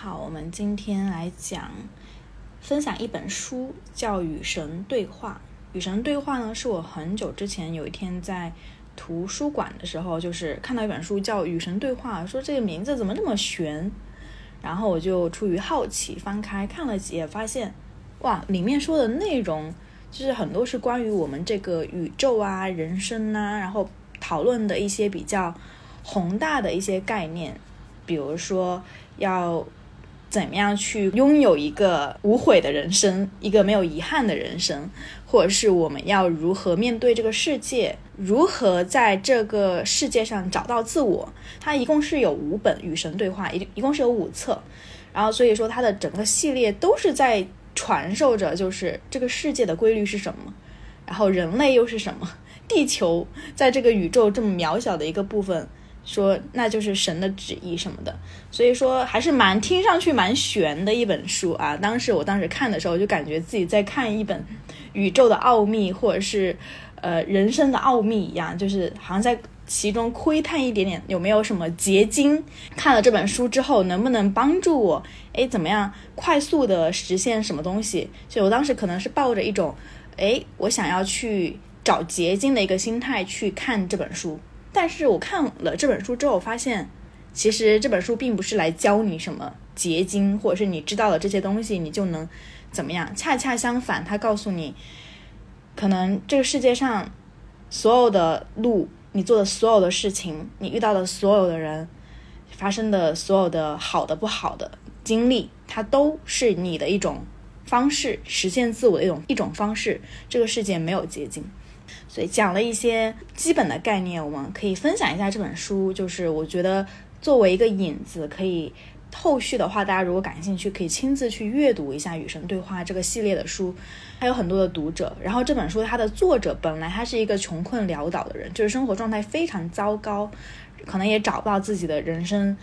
好，我们今天来讲分享一本书，叫《与神对话》。《与神对话》呢，是我很久之前有一天在图书馆的时候，就是看到一本书叫《与神对话》，说这个名字怎么那么玄，然后我就出于好奇翻开看了几页，发现哇，里面说的内容就是很多是关于我们这个宇宙啊、人生啊，然后讨论的一些比较宏大的一些概念，比如说。要怎么样去拥有一个无悔的人生，一个没有遗憾的人生，或者是我们要如何面对这个世界，如何在这个世界上找到自我？它一共是有五本《与神对话》，一一共是有五册，然后所以说它的整个系列都是在传授着，就是这个世界的规律是什么，然后人类又是什么，地球在这个宇宙这么渺小的一个部分。说那就是神的旨意什么的，所以说还是蛮听上去蛮玄的一本书啊。当时我当时看的时候，就感觉自己在看一本宇宙的奥秘，或者是呃人生的奥秘一样，就是好像在其中窥探一点点有没有什么结晶。看了这本书之后，能不能帮助我？哎，怎么样快速的实现什么东西？就我当时可能是抱着一种，哎，我想要去找结晶的一个心态去看这本书。但是我看了这本书之后，发现其实这本书并不是来教你什么结晶，或者是你知道了这些东西你就能怎么样。恰恰相反，它告诉你，可能这个世界上所有的路，你做的所有的事情，你遇到的所有的人，发生的所有的好的不好的经历，它都是你的一种方式，实现自我的一种一种方式。这个世界没有捷径。所以讲了一些基本的概念，我们可以分享一下这本书。就是我觉得作为一个引子，可以后续的话，大家如果感兴趣，可以亲自去阅读一下《与神对话》这个系列的书。还有很多的读者。然后这本书它的作者本来他是一个穷困潦倒的人，就是生活状态非常糟糕，可能也找不到自己的人生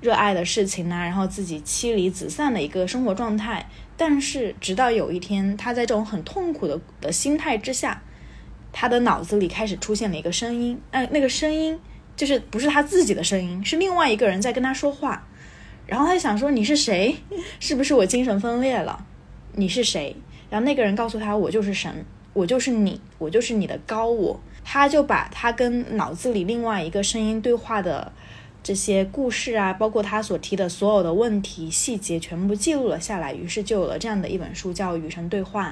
热爱的事情啊，然后自己妻离子散的一个生活状态。但是直到有一天，他在这种很痛苦的的心态之下。他的脑子里开始出现了一个声音，哎，那个声音就是不是他自己的声音，是另外一个人在跟他说话。然后他就想说：“你是谁？是不是我精神分裂了？你是谁？”然后那个人告诉他：“我就是神，我就是你，我就是你的高我。”他就把他跟脑子里另外一个声音对话的这些故事啊，包括他所提的所有的问题细节，全部记录了下来。于是就有了这样的一本书，叫《与神对话》。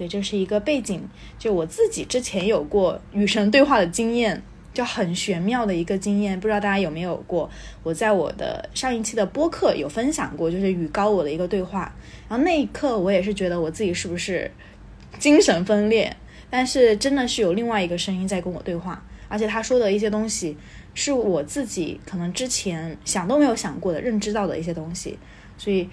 对，这是一个背景。就我自己之前有过与神对话的经验，就很玄妙的一个经验，不知道大家有没有过？我在我的上一期的播客有分享过，就是与高我的一个对话。然后那一刻，我也是觉得我自己是不是精神分裂？但是真的是有另外一个声音在跟我对话，而且他说的一些东西，是我自己可能之前想都没有想过的、认知到的一些东西，所以。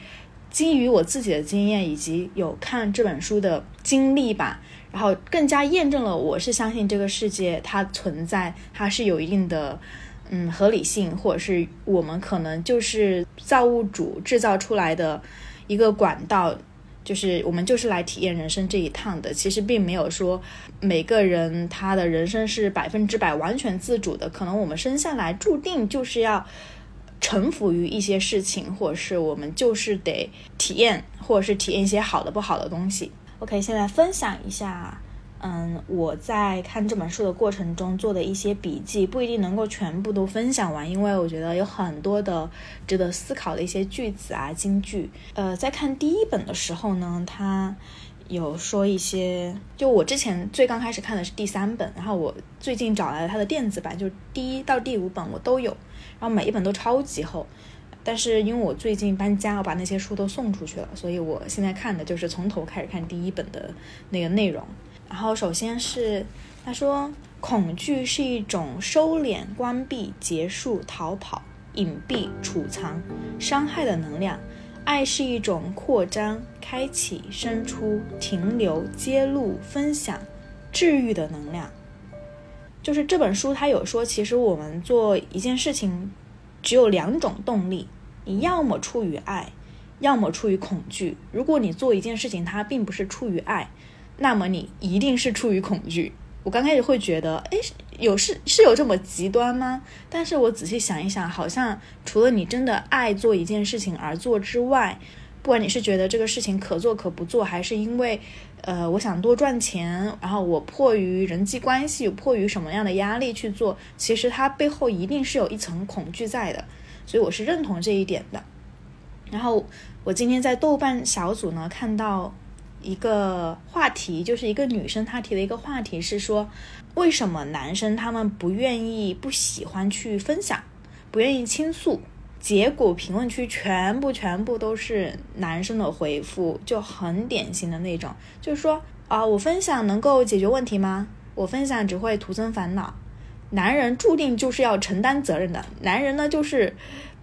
基于我自己的经验以及有看这本书的经历吧，然后更加验证了我是相信这个世界它存在，它是有一定的嗯合理性，或者是我们可能就是造物主制造出来的一个管道，就是我们就是来体验人生这一趟的。其实并没有说每个人他的人生是百分之百完全自主的，可能我们生下来注定就是要。臣服于一些事情，或者是我们就是得体验，或者是体验一些好的、不好的东西。OK，现在分享一下，嗯，我在看这本书的过程中做的一些笔记，不一定能够全部都分享完，因为我觉得有很多的值得思考的一些句子啊、金句。呃，在看第一本的时候呢，它有说一些，就我之前最刚开始看的是第三本，然后我最近找来了它的电子版，就第一到第五本我都有。然后每一本都超级厚，但是因为我最近搬家，我把那些书都送出去了，所以我现在看的就是从头开始看第一本的那个内容。然后首先是他说，恐惧是一种收敛、关闭、结束、逃跑、隐蔽、储藏、伤害的能量；爱是一种扩张、开启、伸出、停留、揭露、分享、治愈的能量。就是这本书，它有说，其实我们做一件事情，只有两种动力，你要么出于爱，要么出于恐惧。如果你做一件事情，它并不是出于爱，那么你一定是出于恐惧。我刚开始会觉得，哎，有是是有这么极端吗？但是我仔细想一想，好像除了你真的爱做一件事情而做之外，不管你是觉得这个事情可做可不做，还是因为，呃，我想多赚钱，然后我迫于人际关系，迫于什么样的压力去做，其实它背后一定是有一层恐惧在的。所以我是认同这一点的。然后我今天在豆瓣小组呢看到。一个话题就是一个女生她提的一个话题是说，为什么男生他们不愿意、不喜欢去分享，不愿意倾诉？结果评论区全部全部都是男生的回复，就很典型的那种，就是说啊，我分享能够解决问题吗？我分享只会徒增烦恼。男人注定就是要承担责任的，男人呢就是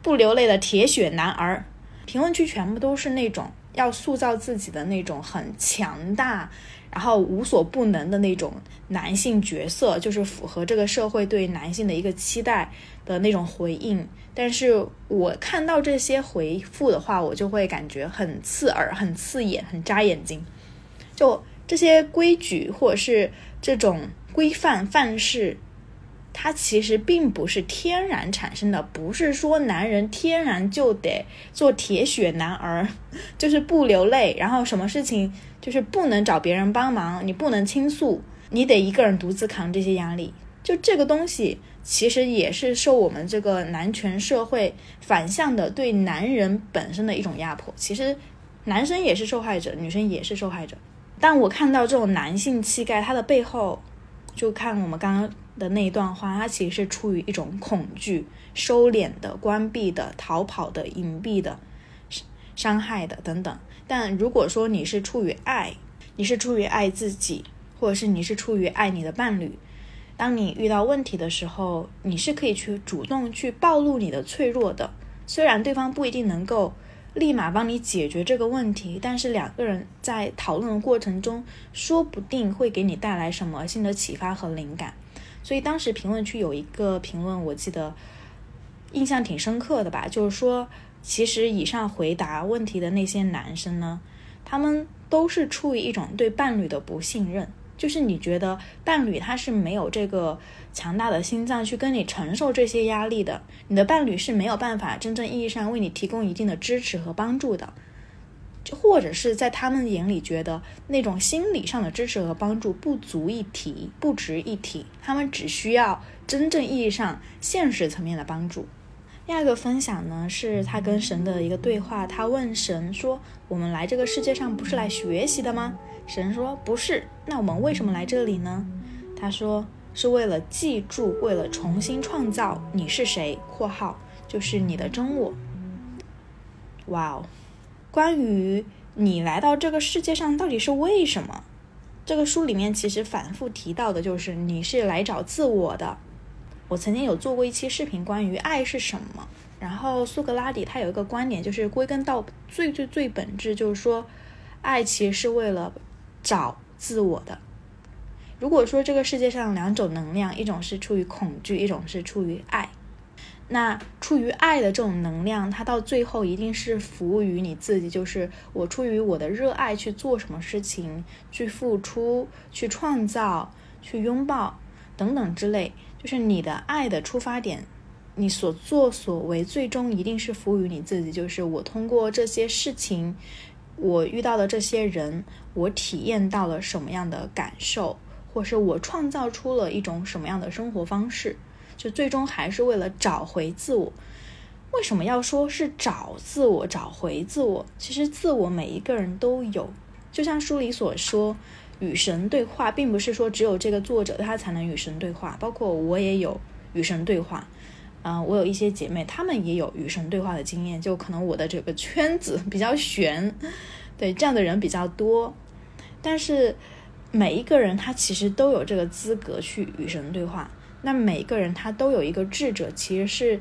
不流泪的铁血男儿。评论区全部都是那种。要塑造自己的那种很强大，然后无所不能的那种男性角色，就是符合这个社会对男性的一个期待的那种回应。但是我看到这些回复的话，我就会感觉很刺耳、很刺眼、很扎眼睛。就这些规矩或者是这种规范范式。它其实并不是天然产生的，不是说男人天然就得做铁血男儿，就是不流泪，然后什么事情就是不能找别人帮忙，你不能倾诉，你得一个人独自扛这些压力。就这个东西，其实也是受我们这个男权社会反向的对男人本身的一种压迫。其实男生也是受害者，女生也是受害者。但我看到这种男性气概，它的背后，就看我们刚刚。的那一段话，它其实是出于一种恐惧、收敛的、关闭的、逃跑的、隐蔽的、伤害的等等。但如果说你是出于爱，你是出于爱自己，或者是你是出于爱你的伴侣，当你遇到问题的时候，你是可以去主动去暴露你的脆弱的，虽然对方不一定能够。立马帮你解决这个问题，但是两个人在讨论的过程中，说不定会给你带来什么新的启发和灵感。所以当时评论区有一个评论，我记得印象挺深刻的吧，就是说，其实以上回答问题的那些男生呢，他们都是出于一种对伴侣的不信任。就是你觉得伴侣他是没有这个强大的心脏去跟你承受这些压力的，你的伴侣是没有办法真正意义上为你提供一定的支持和帮助的，或者是在他们眼里觉得那种心理上的支持和帮助不足一提，不值一提，他们只需要真正意义上现实层面的帮助。第二个分享呢，是他跟神的一个对话，他问神说：“我们来这个世界上不是来学习的吗？”神说：“不是，那我们为什么来这里呢？”他说：“是为了记住，为了重新创造你是谁（括号就是你的真我）。”哇哦，关于你来到这个世界上到底是为什么？这个书里面其实反复提到的就是你是来找自我的。我曾经有做过一期视频，关于爱是什么。然后苏格拉底他有一个观点，就是归根到最最最本质，就是说，爱其实是为了。找自我的。如果说这个世界上两种能量，一种是出于恐惧，一种是出于爱，那出于爱的这种能量，它到最后一定是服务于你自己，就是我出于我的热爱去做什么事情，去付出，去创造，去拥抱等等之类，就是你的爱的出发点，你所作所为最终一定是服务于你自己，就是我通过这些事情。我遇到的这些人，我体验到了什么样的感受，或是我创造出了一种什么样的生活方式，就最终还是为了找回自我。为什么要说是找自我、找回自我？其实自我每一个人都有，就像书里所说，与神对话，并不是说只有这个作者他才能与神对话，包括我也有与神对话。啊，我有一些姐妹，她们也有与神对话的经验，就可能我的这个圈子 比较悬，对这样的人比较多。但是每一个人他其实都有这个资格去与神对话。那每个人他都有一个智者，其实是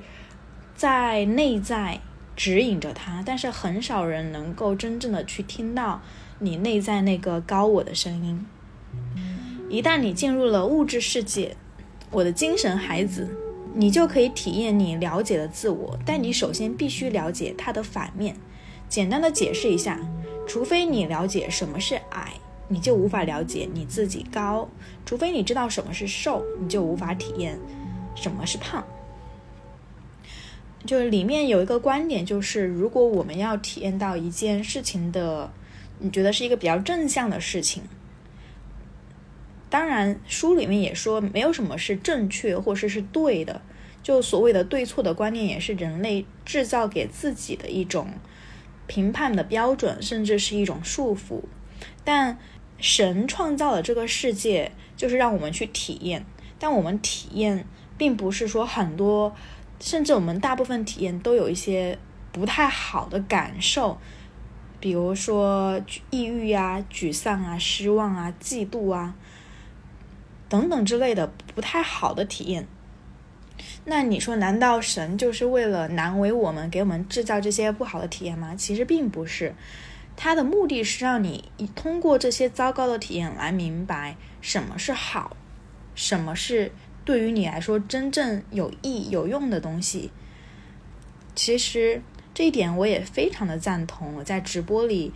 在内在指引着他，但是很少人能够真正的去听到你内在那个高我的声音。一旦你进入了物质世界，我的精神孩子。你就可以体验你了解的自我，但你首先必须了解它的反面。简单的解释一下，除非你了解什么是矮，你就无法了解你自己高；除非你知道什么是瘦，你就无法体验什么是胖。就是里面有一个观点，就是如果我们要体验到一件事情的，你觉得是一个比较正向的事情。当然，书里面也说没有什么是正确或者是对的，就所谓的对错的观念也是人类制造给自己的一种评判的标准，甚至是一种束缚。但神创造了这个世界，就是让我们去体验。但我们体验，并不是说很多，甚至我们大部分体验都有一些不太好的感受，比如说抑郁啊、沮丧啊、失望啊、嫉妒啊。等等之类的不太好的体验，那你说难道神就是为了难为我们，给我们制造这些不好的体验吗？其实并不是，他的目的是让你通过这些糟糕的体验来明白什么是好，什么是对于你来说真正有益有用的东西。其实这一点我也非常的赞同。我在直播里，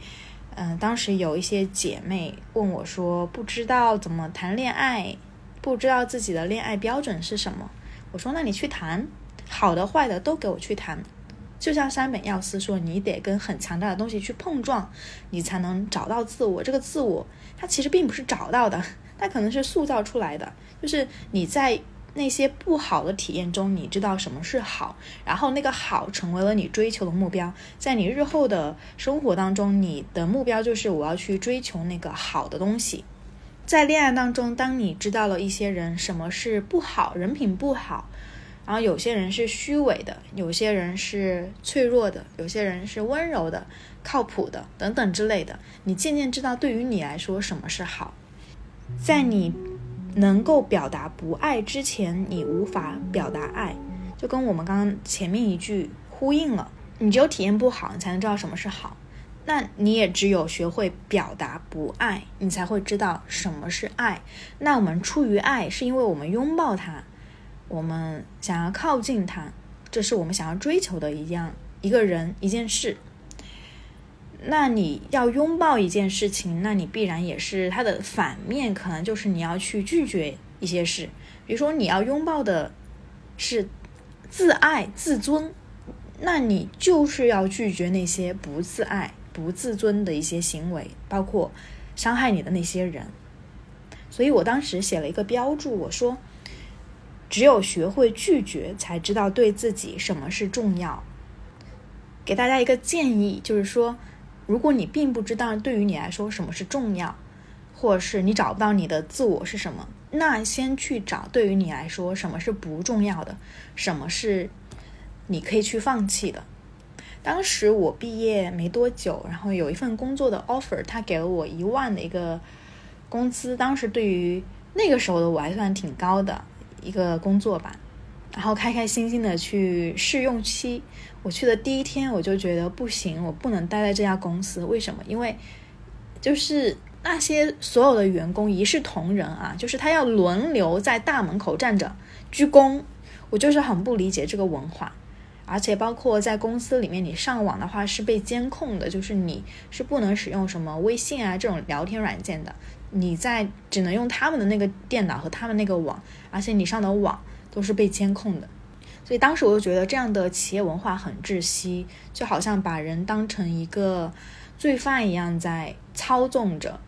嗯，当时有一些姐妹问我说，不知道怎么谈恋爱。不知道自己的恋爱标准是什么，我说那你去谈，好的坏的都给我去谈。就像山本耀司说，你得跟很强大的东西去碰撞，你才能找到自我。这个自我，它其实并不是找到的，它可能是塑造出来的。就是你在那些不好的体验中，你知道什么是好，然后那个好成为了你追求的目标。在你日后的生活当中，你的目标就是我要去追求那个好的东西。在恋爱当中，当你知道了一些人什么是不好，人品不好，然后有些人是虚伪的，有些人是脆弱的，有些人是温柔的、靠谱的等等之类的，你渐渐知道对于你来说什么是好。在你能够表达不爱之前，你无法表达爱，就跟我们刚刚前面一句呼应了。你只有体验不好，你才能知道什么是好。那你也只有学会表达不爱，你才会知道什么是爱。那我们出于爱，是因为我们拥抱它，我们想要靠近他，这是我们想要追求的一样一个人一件事。那你要拥抱一件事情，那你必然也是它的反面，可能就是你要去拒绝一些事。比如说你要拥抱的是自爱自尊，那你就是要拒绝那些不自爱。不自尊的一些行为，包括伤害你的那些人，所以我当时写了一个标注，我说，只有学会拒绝，才知道对自己什么是重要。给大家一个建议，就是说，如果你并不知道对于你来说什么是重要，或者是你找不到你的自我是什么，那先去找对于你来说什么是不重要的，什么是你可以去放弃的。当时我毕业没多久，然后有一份工作的 offer，他给了我一万的一个工资。当时对于那个时候的我还算挺高的一个工作吧。然后开开心心的去试用期，我去的第一天我就觉得不行，我不能待在这家公司。为什么？因为就是那些所有的员工一视同仁啊，就是他要轮流在大门口站着鞠躬，我就是很不理解这个文化。而且包括在公司里面，你上网的话是被监控的，就是你是不能使用什么微信啊这种聊天软件的，你在只能用他们的那个电脑和他们那个网，而且你上的网都是被监控的。所以当时我就觉得这样的企业文化很窒息，就好像把人当成一个罪犯一样在操纵着。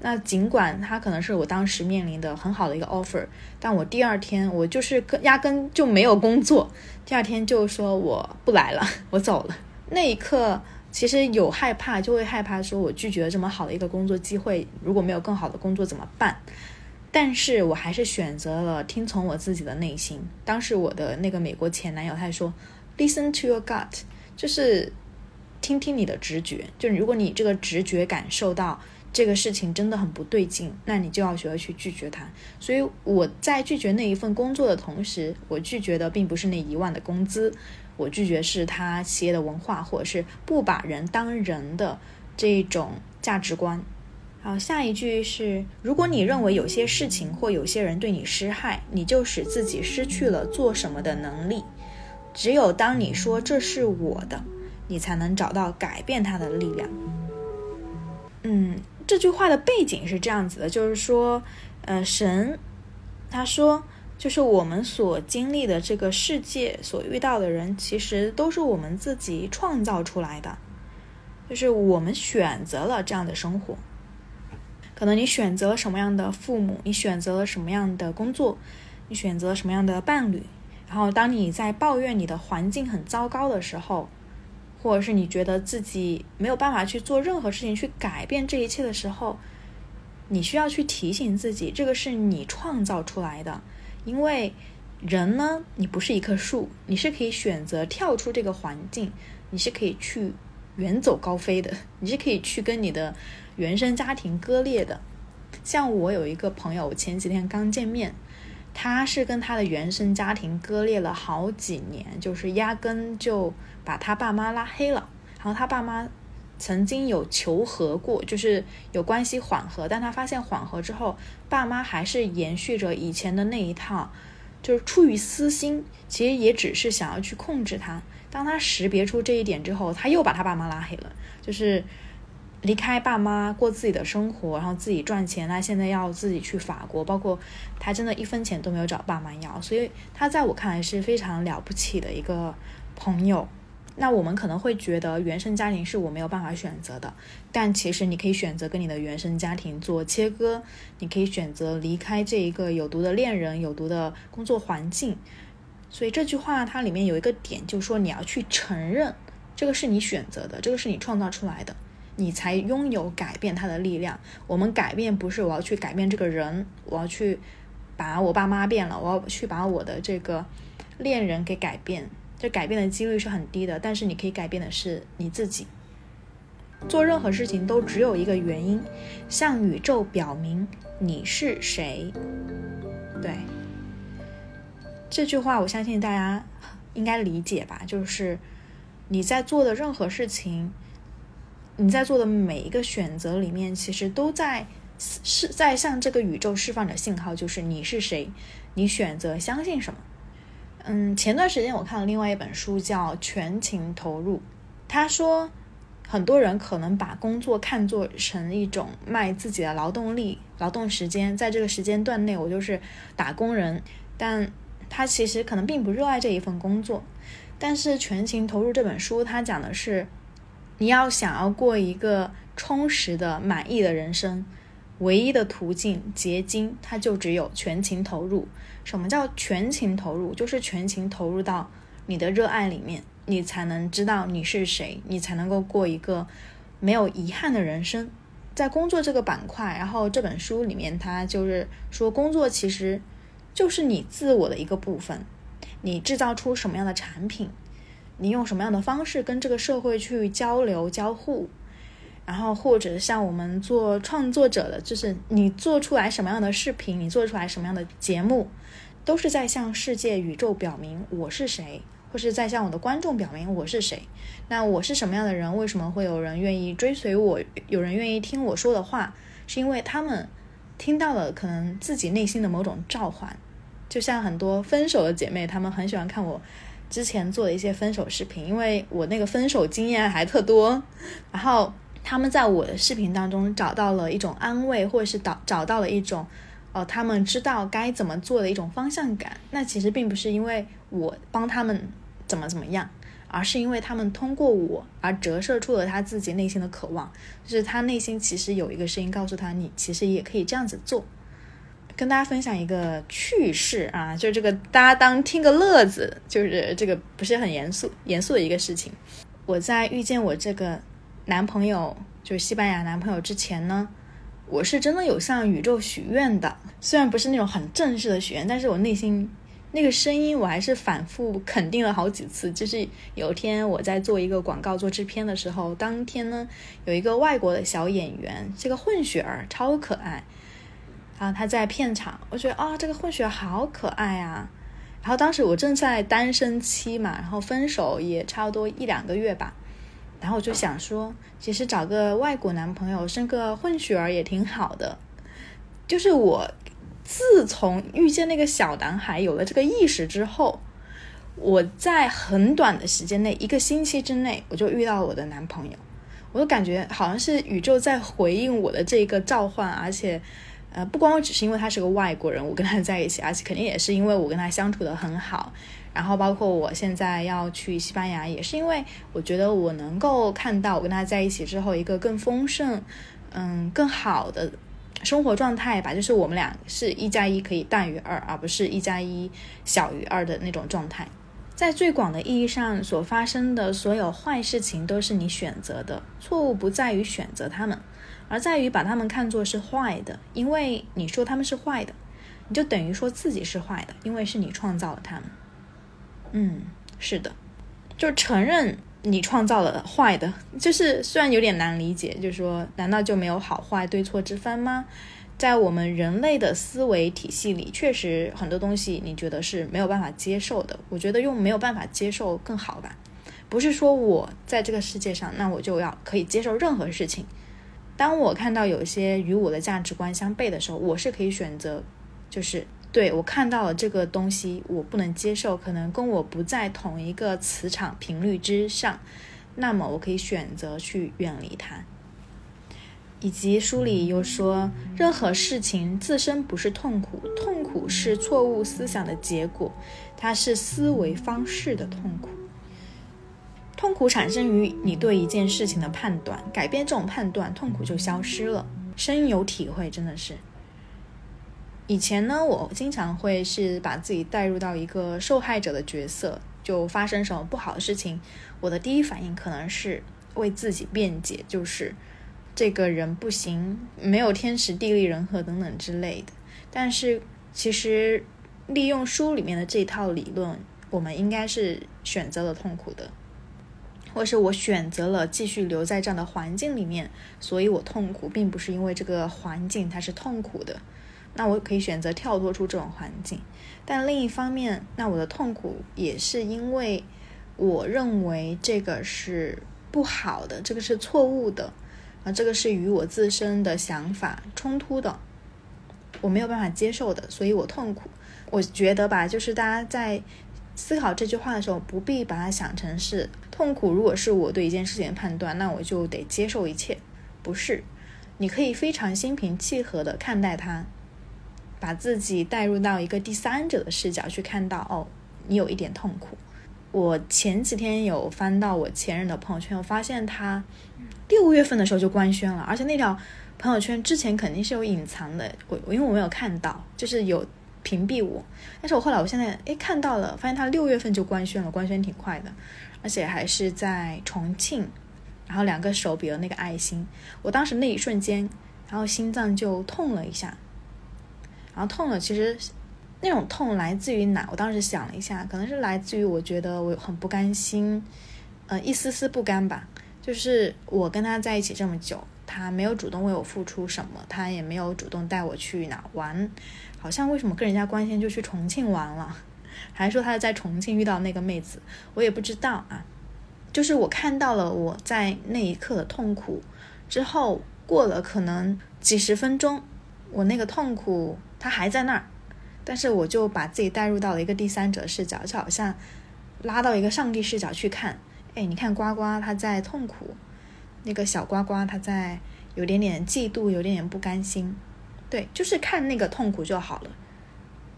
那尽管他可能是我当时面临的很好的一个 offer，但我第二天我就是根压根就没有工作。第二天就说我不来了，我走了。那一刻其实有害怕，就会害怕说我拒绝了这么好的一个工作机会，如果没有更好的工作怎么办？但是我还是选择了听从我自己的内心。当时我的那个美国前男友他说，listen to your gut，就是听听你的直觉。就如果你这个直觉感受到。这个事情真的很不对劲，那你就要学会去拒绝他。所以我在拒绝那一份工作的同时，我拒绝的并不是那一万的工资，我拒绝是他企业的文化，或者是不把人当人的这种价值观。好，下一句是：如果你认为有些事情或有些人对你施害，你就使自己失去了做什么的能力。只有当你说这是我的，你才能找到改变它的力量。嗯。这句话的背景是这样子的，就是说，呃，神他说，就是我们所经历的这个世界，所遇到的人，其实都是我们自己创造出来的，就是我们选择了这样的生活。可能你选择了什么样的父母，你选择了什么样的工作，你选择了什么样的伴侣，然后当你在抱怨你的环境很糟糕的时候。或者是你觉得自己没有办法去做任何事情去改变这一切的时候，你需要去提醒自己，这个是你创造出来的。因为人呢，你不是一棵树，你是可以选择跳出这个环境，你是可以去远走高飞的，你是可以去跟你的原生家庭割裂的。像我有一个朋友，前几天刚见面。他是跟他的原生家庭割裂了好几年，就是压根就把他爸妈拉黑了。然后他爸妈曾经有求和过，就是有关系缓和，但他发现缓和之后，爸妈还是延续着以前的那一套，就是出于私心，其实也只是想要去控制他。当他识别出这一点之后，他又把他爸妈拉黑了，就是。离开爸妈过自己的生活，然后自己赚钱。他现在要自己去法国，包括他真的一分钱都没有找爸妈要，所以他在我看来是非常了不起的一个朋友。那我们可能会觉得原生家庭是我没有办法选择的，但其实你可以选择跟你的原生家庭做切割，你可以选择离开这一个有毒的恋人、有毒的工作环境。所以这句话它里面有一个点，就是说你要去承认这个是你选择的，这个是你创造出来的。你才拥有改变他的力量。我们改变不是我要去改变这个人，我要去把我爸妈变了，我要去把我的这个恋人给改变。这改变的几率是很低的，但是你可以改变的是你自己。做任何事情都只有一个原因，向宇宙表明你是谁。对，这句话我相信大家应该理解吧？就是你在做的任何事情。你在做的每一个选择里面，其实都在是在向这个宇宙释放着信号，就是你是谁，你选择相信什么。嗯，前段时间我看了另外一本书，叫《全情投入》。他说，很多人可能把工作看作成一种卖自己的劳动力、劳动时间，在这个时间段内我就是打工人，但他其实可能并不热爱这一份工作。但是《全情投入》这本书，它讲的是。你要想要过一个充实的、满意的人生，唯一的途径、结晶，它就只有全情投入。什么叫全情投入？就是全情投入到你的热爱里面，你才能知道你是谁，你才能够过一个没有遗憾的人生。在工作这个板块，然后这本书里面，它就是说，工作其实就是你自我的一个部分，你制造出什么样的产品。你用什么样的方式跟这个社会去交流交互，然后或者像我们做创作者的，就是你做出来什么样的视频，你做出来什么样的节目，都是在向世界宇宙表明我是谁，或是在向我的观众表明我是谁。那我是什么样的人？为什么会有人愿意追随我？有人愿意听我说的话？是因为他们听到了可能自己内心的某种召唤。就像很多分手的姐妹，她们很喜欢看我。之前做的一些分手视频，因为我那个分手经验还特多，然后他们在我的视频当中找到了一种安慰，或者是找找到了一种，哦，他们知道该怎么做的一种方向感。那其实并不是因为我帮他们怎么怎么样，而是因为他们通过我而折射出了他自己内心的渴望，就是他内心其实有一个声音告诉他，你其实也可以这样子做。跟大家分享一个趣事啊，就是这个大家当听个乐子，就是这个不是很严肃严肃的一个事情。我在遇见我这个男朋友，就是西班牙男朋友之前呢，我是真的有向宇宙许愿的，虽然不是那种很正式的许愿，但是我内心那个声音我还是反复肯定了好几次。就是有一天我在做一个广告做制片的时候，当天呢有一个外国的小演员，是个混血儿，超可爱。然后他在片场，我觉得啊，这个混血好可爱啊。然后当时我正在单身期嘛，然后分手也差不多一两个月吧。然后我就想说，其实找个外国男朋友，生个混血儿也挺好的。就是我自从遇见那个小男孩，有了这个意识之后，我在很短的时间内，一个星期之内，我就遇到了我的男朋友。我就感觉好像是宇宙在回应我的这个召唤，而且，呃，不光我只是因为他是个外国人，我跟他在一起，而且肯定也是因为我跟他相处的很好。然后包括我现在要去西班牙，也是因为我觉得我能够看到我跟他在一起之后一个更丰盛，嗯，更好的生活状态吧。就是我们俩是一加一可以大于二，而不是一加一小于二的那种状态。在最广的意义上，所发生的所有坏事情都是你选择的。错误不在于选择他们，而在于把他们看作是坏的。因为你说他们是坏的，你就等于说自己是坏的，因为是你创造了他们。嗯，是的，就承认你创造了坏的，就是虽然有点难理解，就是说，难道就没有好坏对错之分吗？在我们人类的思维体系里，确实很多东西你觉得是没有办法接受的。我觉得用没有办法接受更好吧，不是说我在这个世界上，那我就要可以接受任何事情。当我看到有些与我的价值观相悖的时候，我是可以选择，就是对我看到了这个东西我不能接受，可能跟我不在同一个磁场频率之上，那么我可以选择去远离它。以及书里又说，任何事情自身不是痛苦，痛苦是错误思想的结果，它是思维方式的痛苦。痛苦产生于你对一件事情的判断，改变这种判断，痛苦就消失了。深有体会，真的是。以前呢，我经常会是把自己带入到一个受害者的角色，就发生什么不好的事情，我的第一反应可能是为自己辩解，就是。这个人不行，没有天时地利人和等等之类的。但是其实利用书里面的这套理论，我们应该是选择了痛苦的，或是我选择了继续留在这样的环境里面，所以我痛苦，并不是因为这个环境它是痛苦的。那我可以选择跳脱出这种环境。但另一方面，那我的痛苦也是因为我认为这个是不好的，这个是错误的。啊，这个是与我自身的想法冲突的，我没有办法接受的，所以我痛苦。我觉得吧，就是大家在思考这句话的时候，不必把它想成是痛苦。如果是我对一件事情的判断，那我就得接受一切。不是，你可以非常心平气和的看待它，把自己带入到一个第三者的视角去看到，哦，你有一点痛苦。我前几天有翻到我前任的朋友圈，我发现他。六月份的时候就官宣了，而且那条朋友圈之前肯定是有隐藏的，我我因为我没有看到，就是有屏蔽我。但是我后来我现在诶看到了，发现他六月份就官宣了，官宣挺快的，而且还是在重庆，然后两个手比了那个爱心。我当时那一瞬间，然后心脏就痛了一下，然后痛了，其实那种痛来自于哪？我当时想了一下，可能是来自于我觉得我很不甘心，呃，一丝丝不甘吧。就是我跟他在一起这么久，他没有主动为我付出什么，他也没有主动带我去哪玩，好像为什么跟人家官宣就去重庆玩了，还是说他在重庆遇到那个妹子，我也不知道啊。就是我看到了我在那一刻的痛苦之后，过了可能几十分钟，我那个痛苦它还在那儿，但是我就把自己带入到了一个第三者视角，就好像拉到一个上帝视角去看。哎，你看呱呱他在痛苦，那个小呱呱他在有点点嫉妒，有点点不甘心，对，就是看那个痛苦就好了。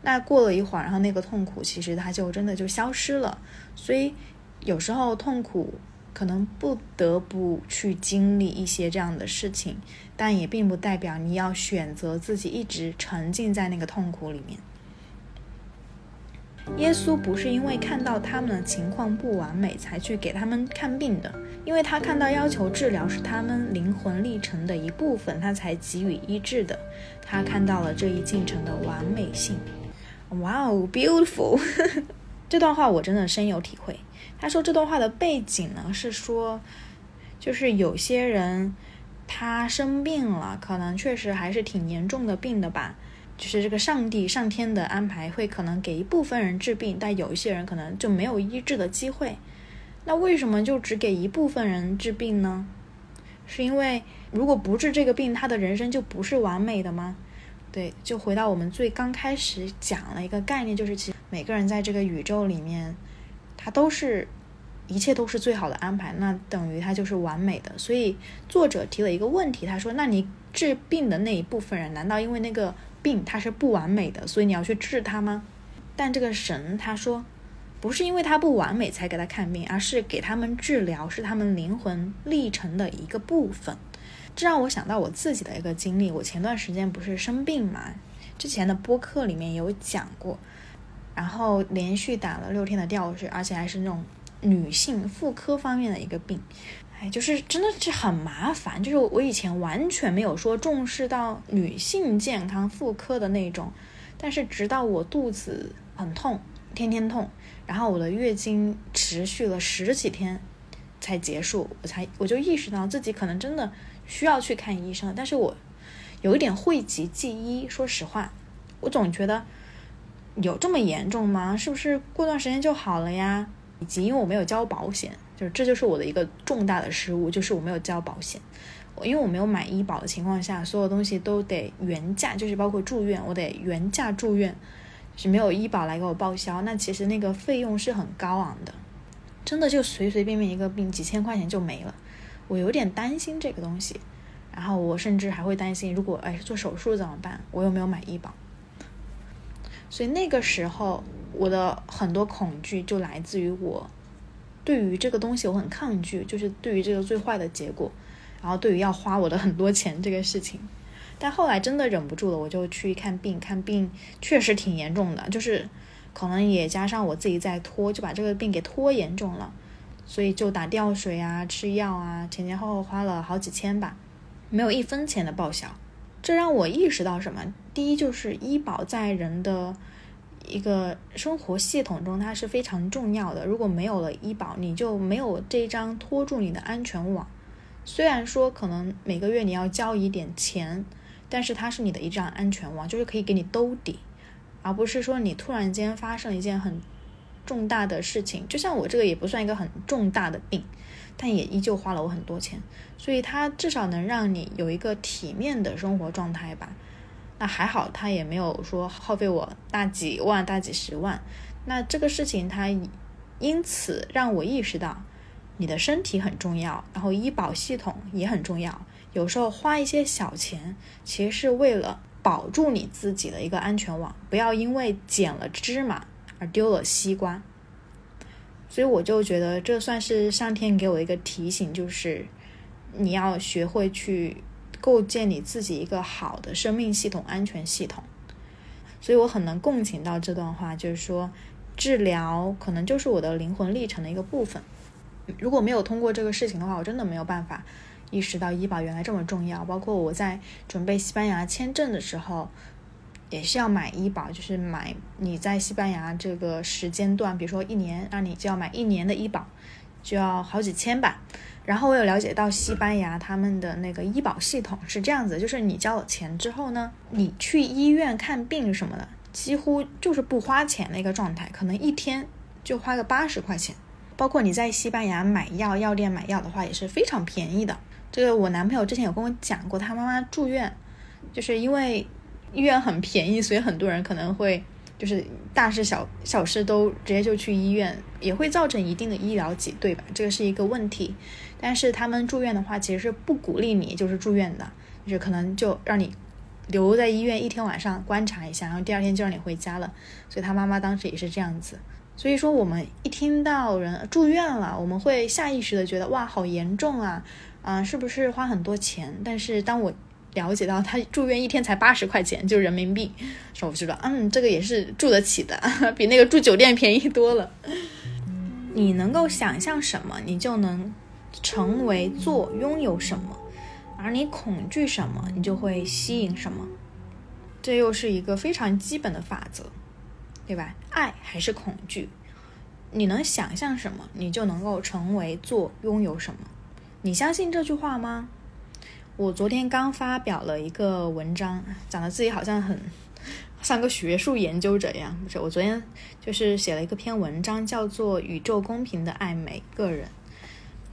那过了一会儿，然后那个痛苦其实它就真的就消失了。所以有时候痛苦可能不得不去经历一些这样的事情，但也并不代表你要选择自己一直沉浸在那个痛苦里面。耶稣不是因为看到他们的情况不完美才去给他们看病的，因为他看到要求治疗是他们灵魂历程的一部分，他才给予医治的。他看到了这一进程的完美性。哇哦，beautiful！这段话我真的深有体会。他说这段话的背景呢是说，就是有些人他生病了，可能确实还是挺严重的病的吧。就是这个上帝上天的安排会可能给一部分人治病，但有一些人可能就没有医治的机会。那为什么就只给一部分人治病呢？是因为如果不治这个病，他的人生就不是完美的吗？对，就回到我们最刚开始讲了一个概念，就是其实每个人在这个宇宙里面，他都是一切都是最好的安排，那等于它就是完美的。所以作者提了一个问题，他说：“那你治病的那一部分人，难道因为那个病它是不完美的，所以你要去治它吗？”但这个神他说，不是因为他不完美才给他看病，而是给他们治疗是他们灵魂历程的一个部分。这让我想到我自己的一个经历，我前段时间不是生病嘛，之前的播客里面有讲过，然后连续打了六天的吊水，而且还是那种。女性妇科方面的一个病，哎，就是真的是很麻烦。就是我以前完全没有说重视到女性健康妇科的那种，但是直到我肚子很痛，天天痛，然后我的月经持续了十几天才结束，我才我就意识到自己可能真的需要去看医生。但是我有一点讳疾忌医，说实话，我总觉得有这么严重吗？是不是过段时间就好了呀？以及因为我没有交保险，就是这就是我的一个重大的失误，就是我没有交保险。我因为我没有买医保的情况下，所有东西都得原价，就是包括住院，我得原价住院，是没有医保来给我报销。那其实那个费用是很高昂的，真的就随随便便一个病几千块钱就没了。我有点担心这个东西，然后我甚至还会担心，如果哎做手术怎么办？我又没有买医保，所以那个时候。我的很多恐惧就来自于我对于这个东西我很抗拒，就是对于这个最坏的结果，然后对于要花我的很多钱这个事情。但后来真的忍不住了，我就去看病，看病确实挺严重的，就是可能也加上我自己在拖，就把这个病给拖严重了，所以就打吊水啊，吃药啊，前前后后花了好几千吧，没有一分钱的报销。这让我意识到什么？第一就是医保在人的。一个生活系统中，它是非常重要的。如果没有了医保，你就没有这张拖住你的安全网。虽然说可能每个月你要交一点钱，但是它是你的一张安全网，就是可以给你兜底，而不是说你突然间发生一件很重大的事情。就像我这个也不算一个很重大的病，但也依旧花了我很多钱，所以它至少能让你有一个体面的生活状态吧。那还好，他也没有说耗费我大几万、大几十万。那这个事情，他因此让我意识到，你的身体很重要，然后医保系统也很重要。有时候花一些小钱，其实是为了保住你自己的一个安全网，不要因为捡了芝麻而丢了西瓜。所以我就觉得，这算是上天给我一个提醒，就是你要学会去。构建你自己一个好的生命系统、安全系统，所以我很能共情到这段话，就是说，治疗可能就是我的灵魂历程的一个部分。如果没有通过这个事情的话，我真的没有办法意识到医保原来这么重要。包括我在准备西班牙签证的时候，也是要买医保，就是买你在西班牙这个时间段，比如说一年，那你就要买一年的医保，就要好几千吧。然后我有了解到西班牙他们的那个医保系统是这样子，就是你交了钱之后呢，你去医院看病什么的，几乎就是不花钱的一个状态，可能一天就花个八十块钱。包括你在西班牙买药，药店买药的话也是非常便宜的。这个我男朋友之前有跟我讲过，他妈妈住院，就是因为医院很便宜，所以很多人可能会。就是大事小小事都直接就去医院，也会造成一定的医疗挤兑吧，这个是一个问题。但是他们住院的话，其实是不鼓励你就是住院的，就是可能就让你留在医院一天晚上观察一下，然后第二天就让你回家了。所以他妈妈当时也是这样子。所以说我们一听到人住院了，我们会下意识的觉得哇好严重啊，啊是不是花很多钱？但是当我了解到他住院一天才八十块钱，就是人民币，说我知道，嗯，这个也是住得起的，比那个住酒店便宜多了。你能够想象什么，你就能成为做拥有什么，而你恐惧什么，你就会吸引什么。这又是一个非常基本的法则，对吧？爱还是恐惧？你能想象什么，你就能够成为做拥有什么。你相信这句话吗？我昨天刚发表了一个文章，讲的自己好像很像个学术研究者一样。不是，我昨天就是写了一个篇文章，叫做《宇宙公平的爱每个人》。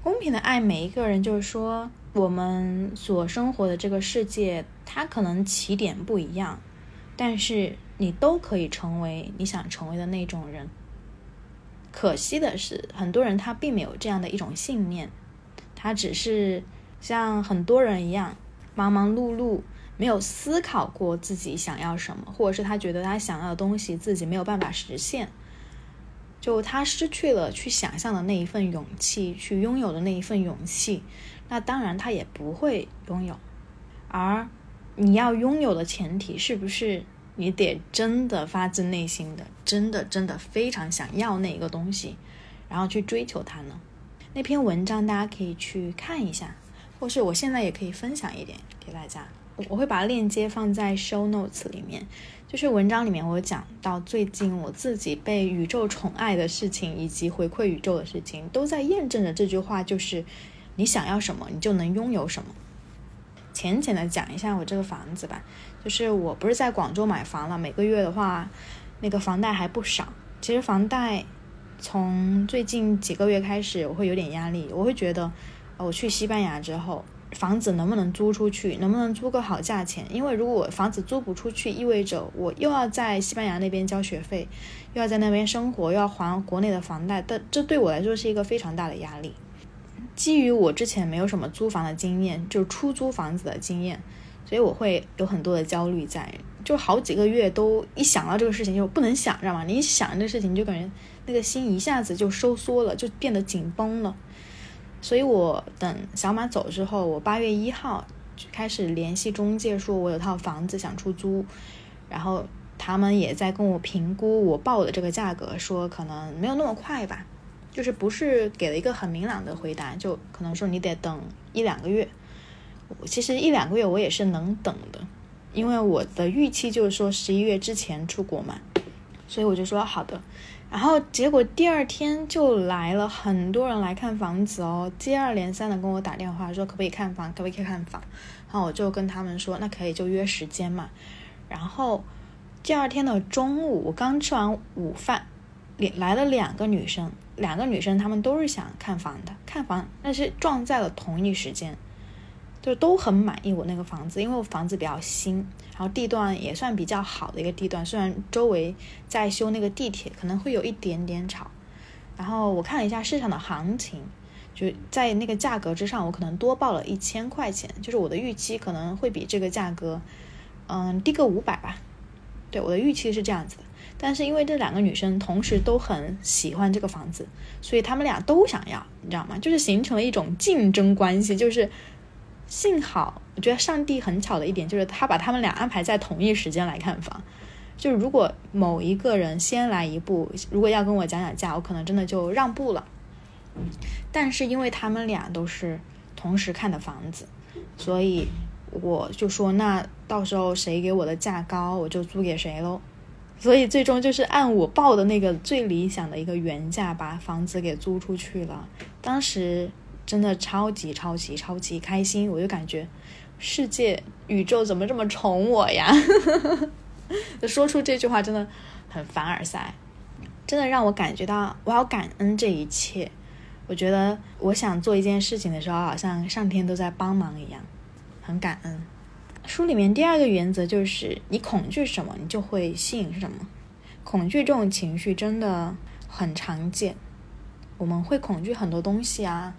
公平的爱每一个人，就是说我们所生活的这个世界，它可能起点不一样，但是你都可以成为你想成为的那种人。可惜的是，很多人他并没有这样的一种信念，他只是像很多人一样忙忙碌碌，没有思考过自己想要什么，或者是他觉得他想要的东西自己没有办法实现，就他失去了去想象的那一份勇气，去拥有的那一份勇气，那当然他也不会拥有。而你要拥有的前提是不是？你得真的发自内心的，真的真的非常想要那一个东西，然后去追求它呢。那篇文章大家可以去看一下，或是我现在也可以分享一点给大家。我我会把链接放在 show notes 里面。就是文章里面我讲到最近我自己被宇宙宠爱的事情，以及回馈宇宙的事情，都在验证着这句话：就是你想要什么，你就能拥有什么。浅浅的讲一下我这个房子吧。就是我不是在广州买房了，每个月的话，那个房贷还不少。其实房贷从最近几个月开始，我会有点压力。我会觉得，我去西班牙之后，房子能不能租出去，能不能租个好价钱？因为如果房子租不出去，意味着我又要在西班牙那边交学费，又要在那边生活，又要还国内的房贷，但这对我来说是一个非常大的压力。基于我之前没有什么租房的经验，就出租房子的经验。所以我会有很多的焦虑在，就好几个月都一想到这个事情就不能想，知道吗？你一想这事情，你就感觉那个心一下子就收缩了，就变得紧绷了。所以我等小马走之后，我八月一号就开始联系中介，说我有套房子想出租，然后他们也在跟我评估我报的这个价格，说可能没有那么快吧，就是不是给了一个很明朗的回答，就可能说你得等一两个月。其实一两个月我也是能等的，因为我的预期就是说十一月之前出国嘛，所以我就说好的。然后结果第二天就来了很多人来看房子哦，接二连三的跟我打电话说可不可以看房，可不可以看房。然后我就跟他们说那可以就约时间嘛。然后第二天的中午我刚吃完午饭，来了两个女生，两个女生她们都是想看房的，看房但是撞在了同一时间。就都很满意我那个房子，因为我房子比较新，然后地段也算比较好的一个地段。虽然周围在修那个地铁，可能会有一点点吵。然后我看了一下市场的行情，就在那个价格之上，我可能多报了一千块钱，就是我的预期可能会比这个价格，嗯，低个五百吧。对，我的预期是这样子的。但是因为这两个女生同时都很喜欢这个房子，所以她们俩都想要，你知道吗？就是形成了一种竞争关系，就是。幸好，我觉得上帝很巧的一点就是他把他们俩安排在同一时间来看房。就是如果某一个人先来一步，如果要跟我讲讲价，我可能真的就让步了。但是因为他们俩都是同时看的房子，所以我就说那到时候谁给我的价高，我就租给谁喽。所以最终就是按我报的那个最理想的一个原价把房子给租出去了。当时。真的超级超级超级开心，我就感觉世界宇宙怎么这么宠我呀？说出这句话真的很凡尔赛，真的让我感觉到我要感恩这一切。我觉得我想做一件事情的时候，好像上天都在帮忙一样，很感恩。书里面第二个原则就是：你恐惧什么，你就会吸引什么。恐惧这种情绪真的很常见，我们会恐惧很多东西啊。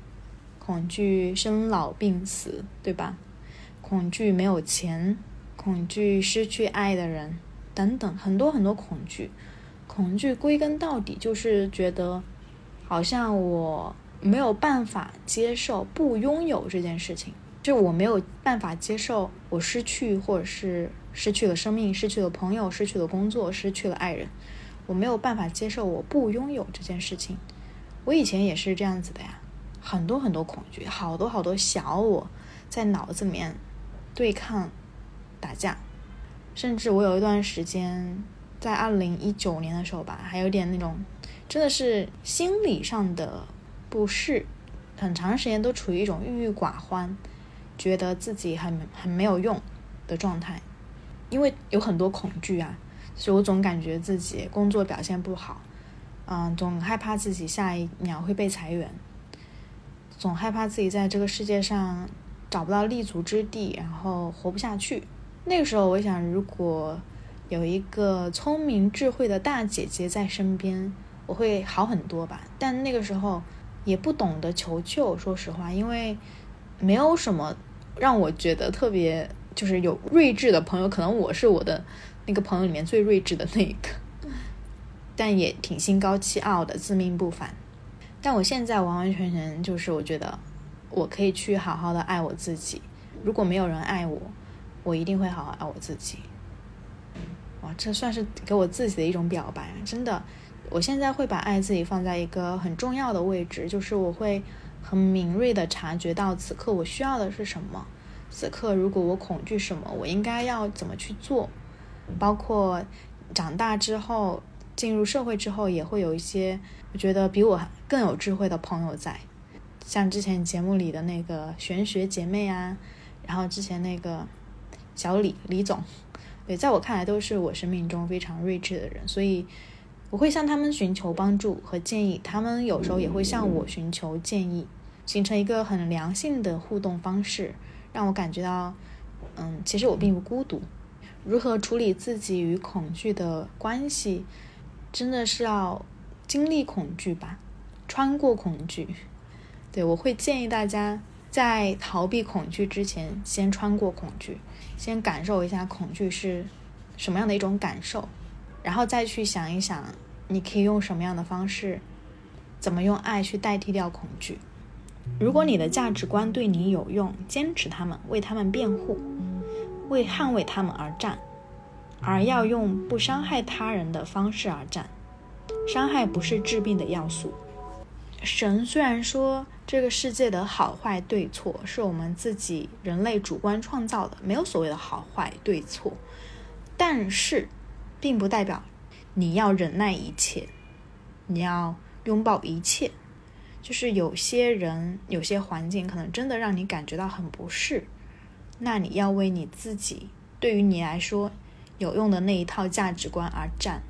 恐惧生老病死，对吧？恐惧没有钱，恐惧失去爱的人，等等，很多很多恐惧。恐惧归根到底就是觉得，好像我没有办法接受不拥有这件事情，就我没有办法接受我失去，或者是失去了生命，失去了朋友，失去了工作，失去了爱人，我没有办法接受我不拥有这件事情。我以前也是这样子的呀。很多很多恐惧，好多好多小我在脑子里面对抗、打架，甚至我有一段时间在二零一九年的时候吧，还有点那种真的是心理上的不适，很长时间都处于一种郁郁寡欢，觉得自己很很没有用的状态，因为有很多恐惧啊，所以我总感觉自己工作表现不好，嗯，总害怕自己下一秒会被裁员。总害怕自己在这个世界上找不到立足之地，然后活不下去。那个时候，我想，如果有一个聪明智慧的大姐姐在身边，我会好很多吧。但那个时候也不懂得求救，说实话，因为没有什么让我觉得特别就是有睿智的朋友，可能我是我的那个朋友里面最睿智的那一个，但也挺心高气傲的，自命不凡。但我现在完完全全就是我觉得我可以去好好的爱我自己。如果没有人爱我，我一定会好好爱我自己。哇，这算是给我自己的一种表白，真的。我现在会把爱自己放在一个很重要的位置，就是我会很敏锐的察觉到此刻我需要的是什么。此刻如果我恐惧什么，我应该要怎么去做？包括长大之后进入社会之后，也会有一些我觉得比我更有智慧的朋友在，像之前节目里的那个玄学姐妹啊，然后之前那个小李李总。对，在我看来都是我生命中非常睿智的人，所以我会向他们寻求帮助和建议，他们有时候也会向我寻求建议，形成一个很良性的互动方式，让我感觉到，嗯，其实我并不孤独。如何处理自己与恐惧的关系，真的是要经历恐惧吧，穿过恐惧。对我会建议大家。在逃避恐惧之前，先穿过恐惧，先感受一下恐惧是什么样的一种感受，然后再去想一想，你可以用什么样的方式，怎么用爱去代替掉恐惧。如果你的价值观对你有用，坚持他们，为他们辩护，为捍卫他们而战，而要用不伤害他人的方式而战。伤害不是治病的要素。神虽然说。这个世界的好坏对错是我们自己人类主观创造的，没有所谓的好坏对错。但是，并不代表你要忍耐一切，你要拥抱一切。就是有些人、有些环境可能真的让你感觉到很不适，那你要为你自己，对于你来说有用的那一套价值观而战。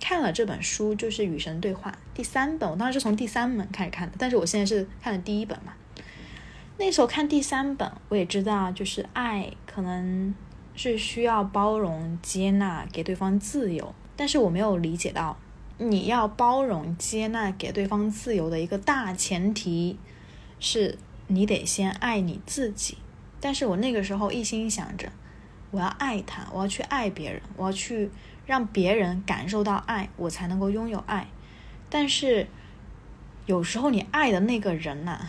看了这本书，就是《与神对话》第三本，我当时是从第三本开始看的，但是我现在是看的第一本嘛。那时候看第三本，我也知道，就是爱可能是需要包容、接纳，给对方自由，但是我没有理解到，你要包容、接纳，给对方自由的一个大前提，是你得先爱你自己。但是我那个时候一心想着，我要爱他，我要去爱别人，我要去。让别人感受到爱，我才能够拥有爱。但是有时候你爱的那个人呐，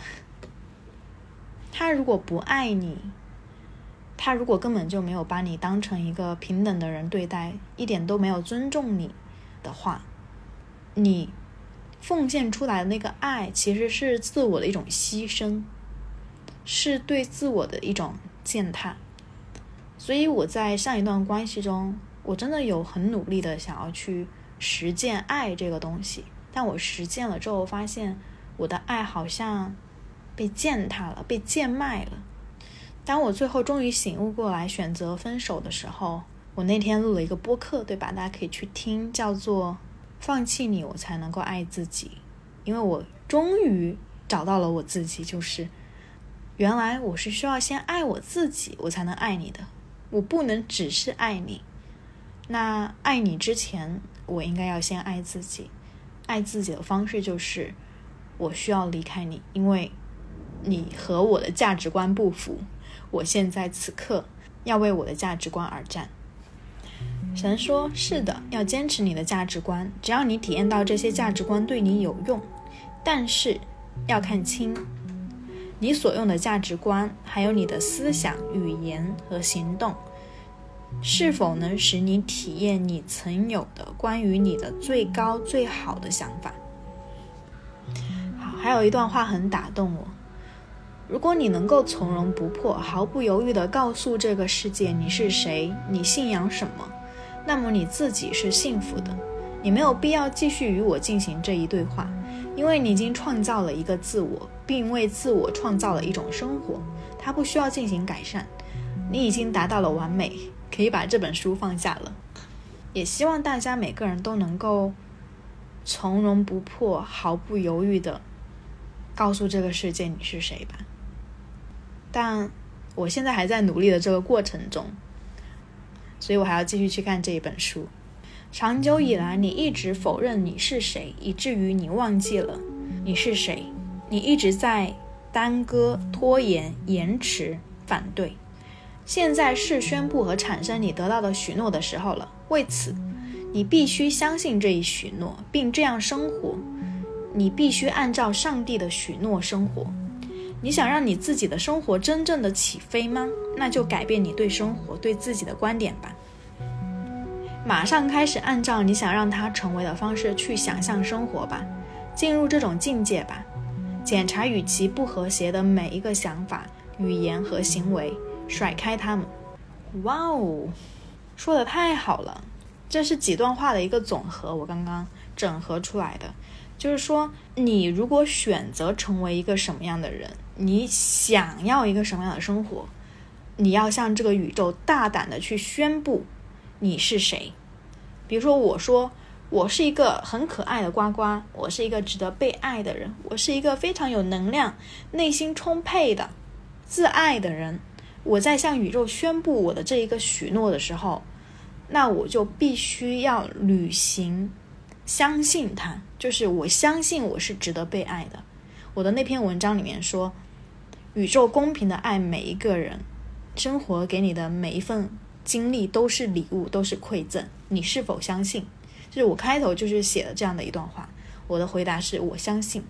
他如果不爱你，他如果根本就没有把你当成一个平等的人对待，一点都没有尊重你的话，你奉献出来的那个爱其实是自我的一种牺牲，是对自我的一种践踏。所以我在上一段关系中。我真的有很努力的想要去实践爱这个东西，但我实践了之后发现，我的爱好像被践踏了，被贱卖了。当我最后终于醒悟过来，选择分手的时候，我那天录了一个播客，对吧？大家可以去听，叫做“放弃你，我才能够爱自己”。因为我终于找到了我自己，就是原来我是需要先爱我自己，我才能爱你的。我不能只是爱你。那爱你之前，我应该要先爱自己。爱自己的方式就是，我需要离开你，因为你和我的价值观不符。我现在此刻要为我的价值观而战。神说：“是的，要坚持你的价值观，只要你体验到这些价值观对你有用。但是要看清你所用的价值观，还有你的思想、语言和行动。”是否能使你体验你曾有的关于你的最高最好的想法？好，还有一段话很打动我。如果你能够从容不迫、毫不犹豫地告诉这个世界你是谁，你信仰什么，那么你自己是幸福的。你没有必要继续与我进行这一对话，因为你已经创造了一个自我，并为自我创造了一种生活，它不需要进行改善。你已经达到了完美。可以把这本书放下了，也希望大家每个人都能够从容不迫、毫不犹豫的告诉这个世界你是谁吧。但我现在还在努力的这个过程中，所以我还要继续去看这一本书。长久以来，你一直否认你是谁，以至于你忘记了你是谁。你一直在耽搁、拖延、延迟、反对。现在是宣布和产生你得到的许诺的时候了。为此，你必须相信这一许诺，并这样生活。你必须按照上帝的许诺生活。你想让你自己的生活真正的起飞吗？那就改变你对生活、对自己的观点吧。马上开始按照你想让它成为的方式去想象生活吧，进入这种境界吧，检查与其不和谐的每一个想法、语言和行为，甩开他们。哇哦，说的太好了！这是几段话的一个总和，我刚刚整合出来的。就是说，你如果选择成为一个什么样的人，你想要一个什么样的生活，你要向这个宇宙大胆的去宣布。你是谁？比如说，我说我是一个很可爱的呱呱，我是一个值得被爱的人，我是一个非常有能量、内心充沛的、自爱的人。我在向宇宙宣布我的这一个许诺的时候，那我就必须要履行，相信它，就是我相信我是值得被爱的。我的那篇文章里面说，宇宙公平的爱每一个人，生活给你的每一份。经历都是礼物，都是馈赠。你是否相信？就是我开头就是写了这样的一段话。我的回答是我相信。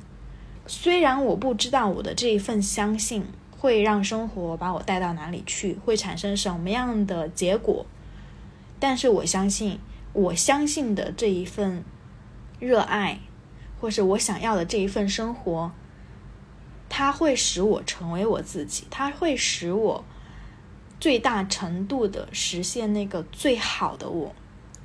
虽然我不知道我的这一份相信会让生活把我带到哪里去，会产生什么样的结果，但是我相信，我相信的这一份热爱，或是我想要的这一份生活，它会使我成为我自己，它会使我。最大程度的实现那个最好的我，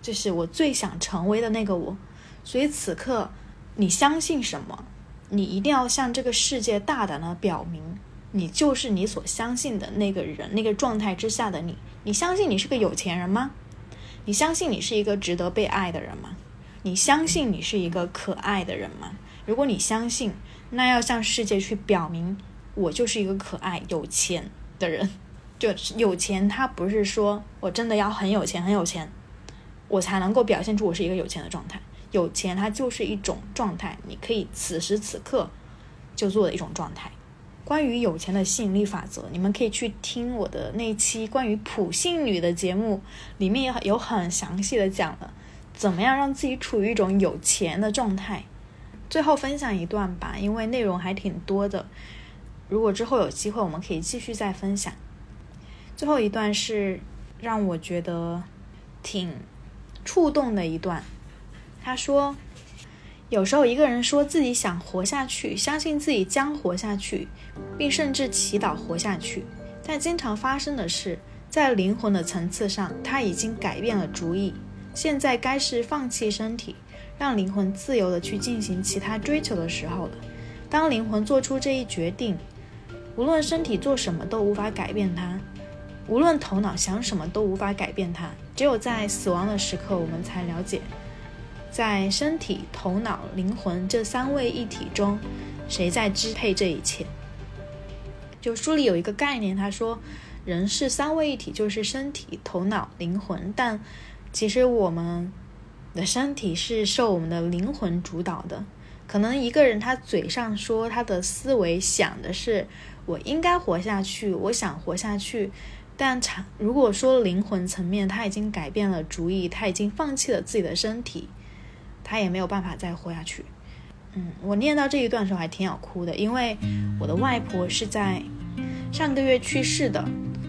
就是我最想成为的那个我。所以此刻，你相信什么？你一定要向这个世界大胆的表明，你就是你所相信的那个人，那个状态之下的你。你相信你是个有钱人吗？你相信你是一个值得被爱的人吗？你相信你是一个可爱的人吗？如果你相信，那要向世界去表明，我就是一个可爱、有钱的人。就有钱，他不是说我真的要很有钱，很有钱，我才能够表现出我是一个有钱的状态。有钱，它就是一种状态，你可以此时此刻就做的一种状态。关于有钱的吸引力法则，你们可以去听我的那期关于普信女的节目，里面有有很详细的讲了怎么样让自己处于一种有钱的状态。最后分享一段吧，因为内容还挺多的，如果之后有机会，我们可以继续再分享。最后一段是让我觉得挺触动的一段。他说：“有时候一个人说自己想活下去，相信自己将活下去，并甚至祈祷活下去，但经常发生的是，在灵魂的层次上，他已经改变了主意。现在该是放弃身体，让灵魂自由的去进行其他追求的时候了。当灵魂做出这一决定，无论身体做什么都无法改变它。”无论头脑想什么都无法改变它，只有在死亡的时刻，我们才了解，在身体、头脑、灵魂这三位一体中，谁在支配这一切。就书里有一个概念，他说，人是三位一体，就是身体、头脑、灵魂，但其实我们的身体是受我们的灵魂主导的。可能一个人他嘴上说他的思维想的是我应该活下去，我想活下去。但长如果说灵魂层面，他已经改变了主意，他已经放弃了自己的身体，他也没有办法再活下去。嗯，我念到这一段的时候还挺想哭的，因为我的外婆是在上个月去世的。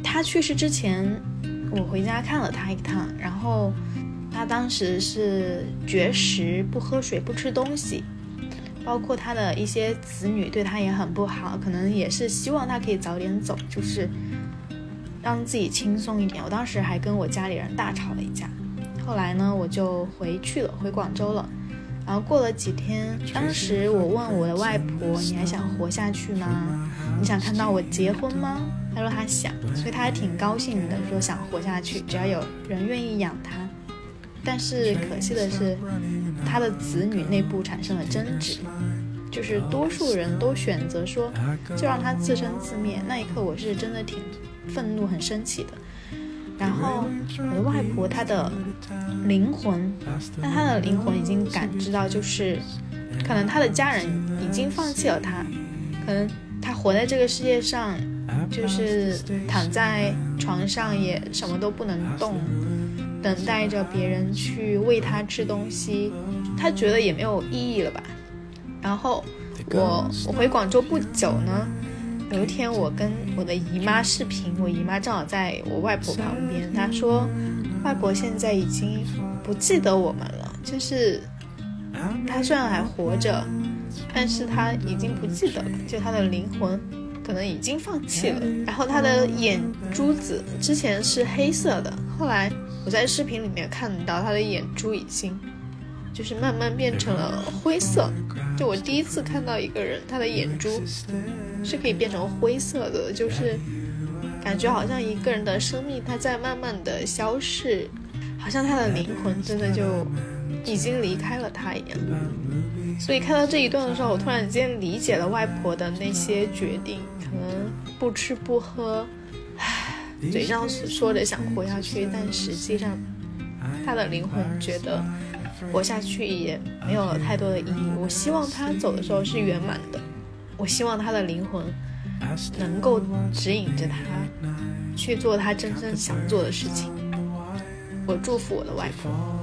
她去世之前，我回家看了她一趟，然后她当时是绝食，不喝水，不吃东西，包括她的一些子女对她也很不好，可能也是希望她可以早点走，就是。让自己轻松一点。我当时还跟我家里人大吵了一架，后来呢，我就回去了，回广州了。然后过了几天，当时我问我的外婆：“你还想活下去吗？你想看到我结婚吗？”她说她想，所以她还挺高兴的，说想活下去，只要有人愿意养她。但是可惜的是，她的子女内部产生了争执，就是多数人都选择说，就让她自生自灭。那一刻，我是真的挺。愤怒很生气的，然后我的外婆她的灵魂，但她的灵魂已经感知到，就是可能她的家人已经放弃了她，可能她活在这个世界上，就是躺在床上也什么都不能动，等待着别人去喂她吃东西，她觉得也没有意义了吧。然后我我回广州不久呢。有一天，我跟我的姨妈视频，我姨妈正好在我外婆旁边。她说，外婆现在已经不记得我们了，就是她虽然还活着，但是她已经不记得了，就她的灵魂可能已经放弃了。然后她的眼珠子之前是黑色的，后来我在视频里面看到她的眼珠已经就是慢慢变成了灰色。就我第一次看到一个人，他的眼珠是可以变成灰色的，就是感觉好像一个人的生命他在慢慢的消逝，好像他的灵魂真的就已经离开了他一样。所以看到这一段的时候，我突然间理解了外婆的那些决定，可能不吃不喝，唉，嘴上说着想活下去，但实际上他的灵魂觉得。活下去也没有了太多的意义。我希望他走的时候是圆满的，我希望他的灵魂能够指引着他去做他真正想做的事情。我祝福我的外婆。